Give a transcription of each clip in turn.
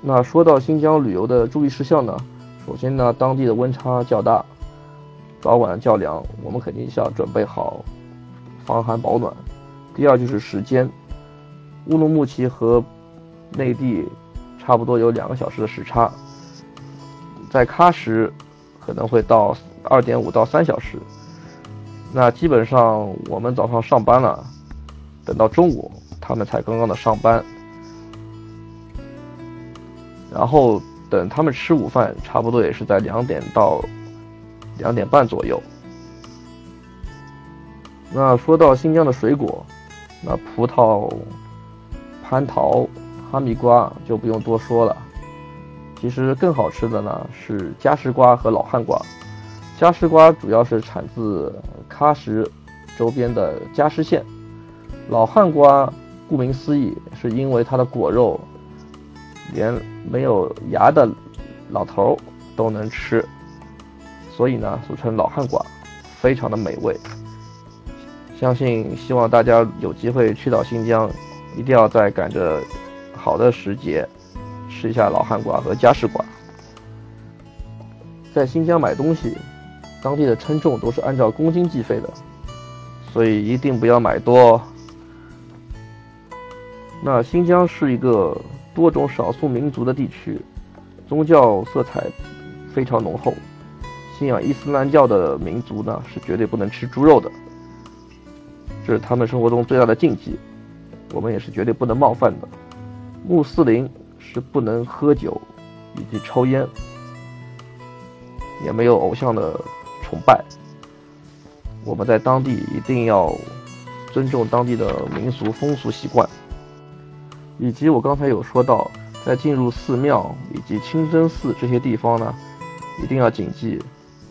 那说到新疆旅游的注意事项呢，首先呢，当地的温差较大，早晚较凉，我们肯定是要准备好防寒保暖。第二就是时间，乌鲁木齐和内地差不多有两个小时的时差，在喀什可能会到二点五到三小时。那基本上我们早上上班了，等到中午他们才刚刚的上班。然后等他们吃午饭，差不多也是在两点到两点半左右。那说到新疆的水果，那葡萄、蟠桃、哈密瓜就不用多说了。其实更好吃的呢是加湿瓜和老汉瓜。加湿瓜主要是产自喀什周边的加湿县。老汉瓜顾名思义，是因为它的果肉。连没有牙的老头都能吃，所以呢，俗称老汉瓜，非常的美味。相信希望大家有机会去到新疆，一定要在赶着好的时节吃一下老汉瓜和加湿瓜。在新疆买东西，当地的称重都是按照公斤计费的，所以一定不要买多。那新疆是一个。多种少数民族的地区，宗教色彩非常浓厚。信仰伊斯兰教的民族呢，是绝对不能吃猪肉的，这是他们生活中最大的禁忌。我们也是绝对不能冒犯的。穆斯林是不能喝酒以及抽烟，也没有偶像的崇拜。我们在当地一定要尊重当地的民俗风俗习惯。以及我刚才有说到，在进入寺庙以及清真寺这些地方呢，一定要谨记，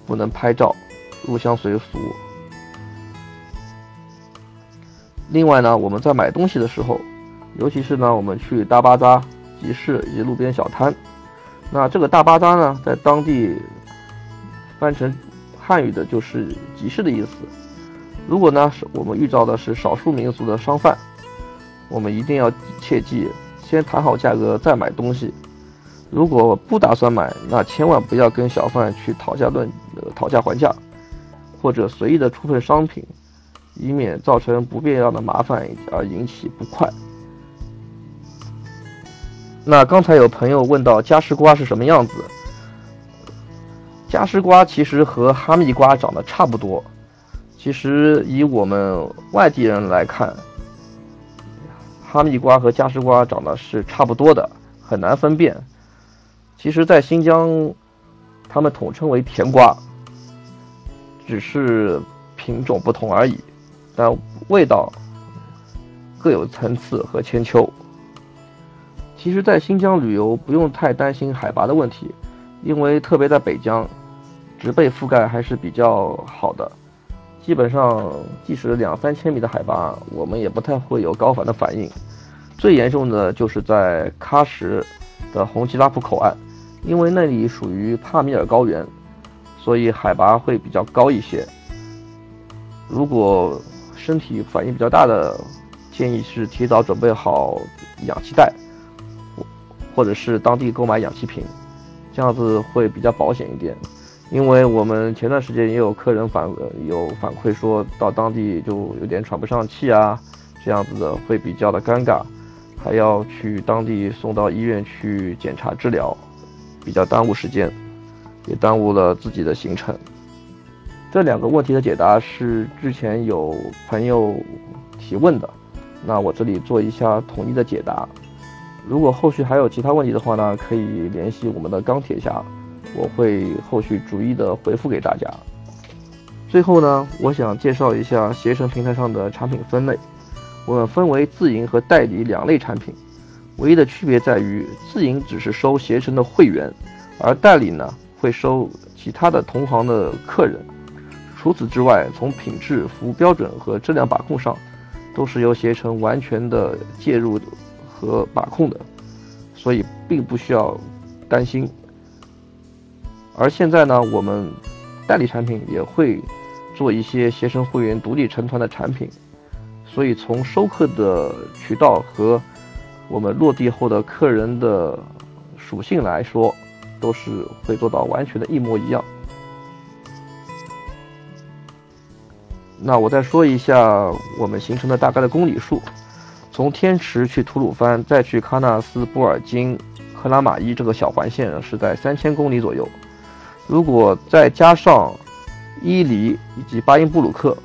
不能拍照，入乡随俗。另外呢，我们在买东西的时候，尤其是呢，我们去大巴扎、集市以及路边小摊，那这个大巴扎呢，在当地翻成汉语的就是集市的意思。如果呢，是我们遇到的是少数民族的商贩。我们一定要切记，先谈好价格再买东西。如果不打算买，那千万不要跟小贩去讨价论呃讨价还价，或者随意的出份商品，以免造成不必要的麻烦而引起不快。那刚才有朋友问到加湿瓜是什么样子？加湿瓜其实和哈密瓜长得差不多，其实以我们外地人来看。哈密瓜和加湿瓜长得是差不多的，很难分辨。其实，在新疆，它们统称为甜瓜，只是品种不同而已，但味道各有层次和千秋。其实，在新疆旅游不用太担心海拔的问题，因为特别在北疆，植被覆盖还是比较好的。基本上，即使两三千米的海拔，我们也不太会有高反的反应。最严重的就是在喀什的红旗拉普口岸，因为那里属于帕米尔高原，所以海拔会比较高一些。如果身体反应比较大的，建议是提早准备好氧气袋，或者是当地购买氧气瓶，这样子会比较保险一点。因为我们前段时间也有客人反有反馈说到当地就有点喘不上气啊，这样子的会比较的尴尬，还要去当地送到医院去检查治疗，比较耽误时间，也耽误了自己的行程。这两个问题的解答是之前有朋友提问的，那我这里做一下统一的解答。如果后续还有其他问题的话呢，可以联系我们的钢铁侠。我会后续逐一的回复给大家。最后呢，我想介绍一下携程平台上的产品分类。我们分为自营和代理两类产品，唯一的区别在于自营只是收携程的会员，而代理呢会收其他的同行的客人。除此之外，从品质、服务标准和质量把控上，都是由携程完全的介入和把控的，所以并不需要担心。而现在呢，我们代理产品也会做一些携程会员独立成团的产品，所以从收客的渠道和我们落地后的客人的属性来说，都是会做到完全的一模一样。那我再说一下我们行程的大概的公里数，从天池去吐鲁番，再去喀纳斯、布尔津、克拉玛依这个小环线是在三千公里左右。如果再加上伊犁以及巴音布鲁克，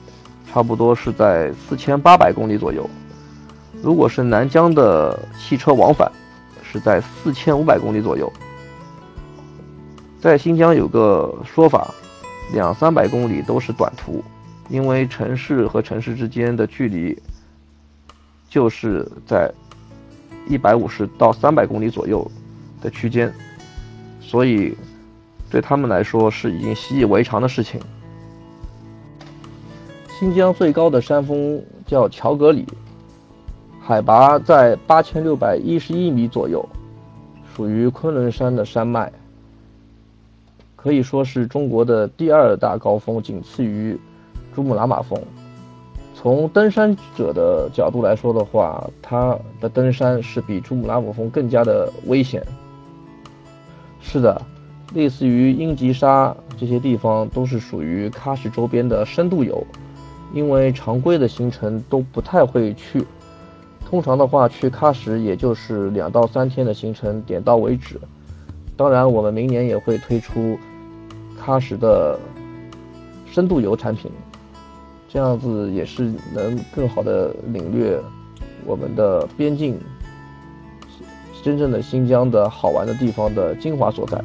差不多是在四千八百公里左右。如果是南疆的汽车往返，是在四千五百公里左右。在新疆有个说法，两三百公里都是短途。因为城市和城市之间的距离就是在一百五十到三百公里左右的区间，所以对他们来说是已经习以为常的事情。新疆最高的山峰叫乔格里，海拔在八千六百一十一米左右，属于昆仑山的山脉，可以说是中国的第二大高峰，仅次于。珠穆朗玛峰，从登山者的角度来说的话，它的登山是比珠穆朗玛峰更加的危险。是的，类似于英吉沙这些地方都是属于喀什周边的深度游，因为常规的行程都不太会去，通常的话去喀什也就是两到三天的行程，点到为止。当然，我们明年也会推出喀什的深度游产品。这样子也是能更好的领略我们的边境，真正的新疆的好玩的地方的精华所在。